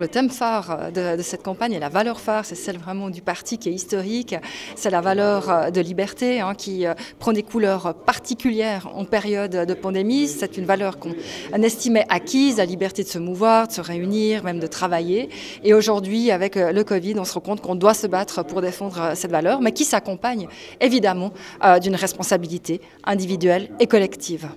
Le thème phare de, cette campagne et la valeur phare, c'est celle vraiment du parti qui est historique. C'est la valeur euh, de liberté hein, qui euh, prend des couleurs particulières en période de pandémie. C'est une valeur qu'on estimait acquise, la liberté de se mouvoir, de se réunir, même de travailler. Et aujourd'hui, avec euh, le Covid, on se rend compte qu'on doit se battre pour défendre cette valeur, mais qui s'accompagne évidemment d'une responsabilité individuelle et collective.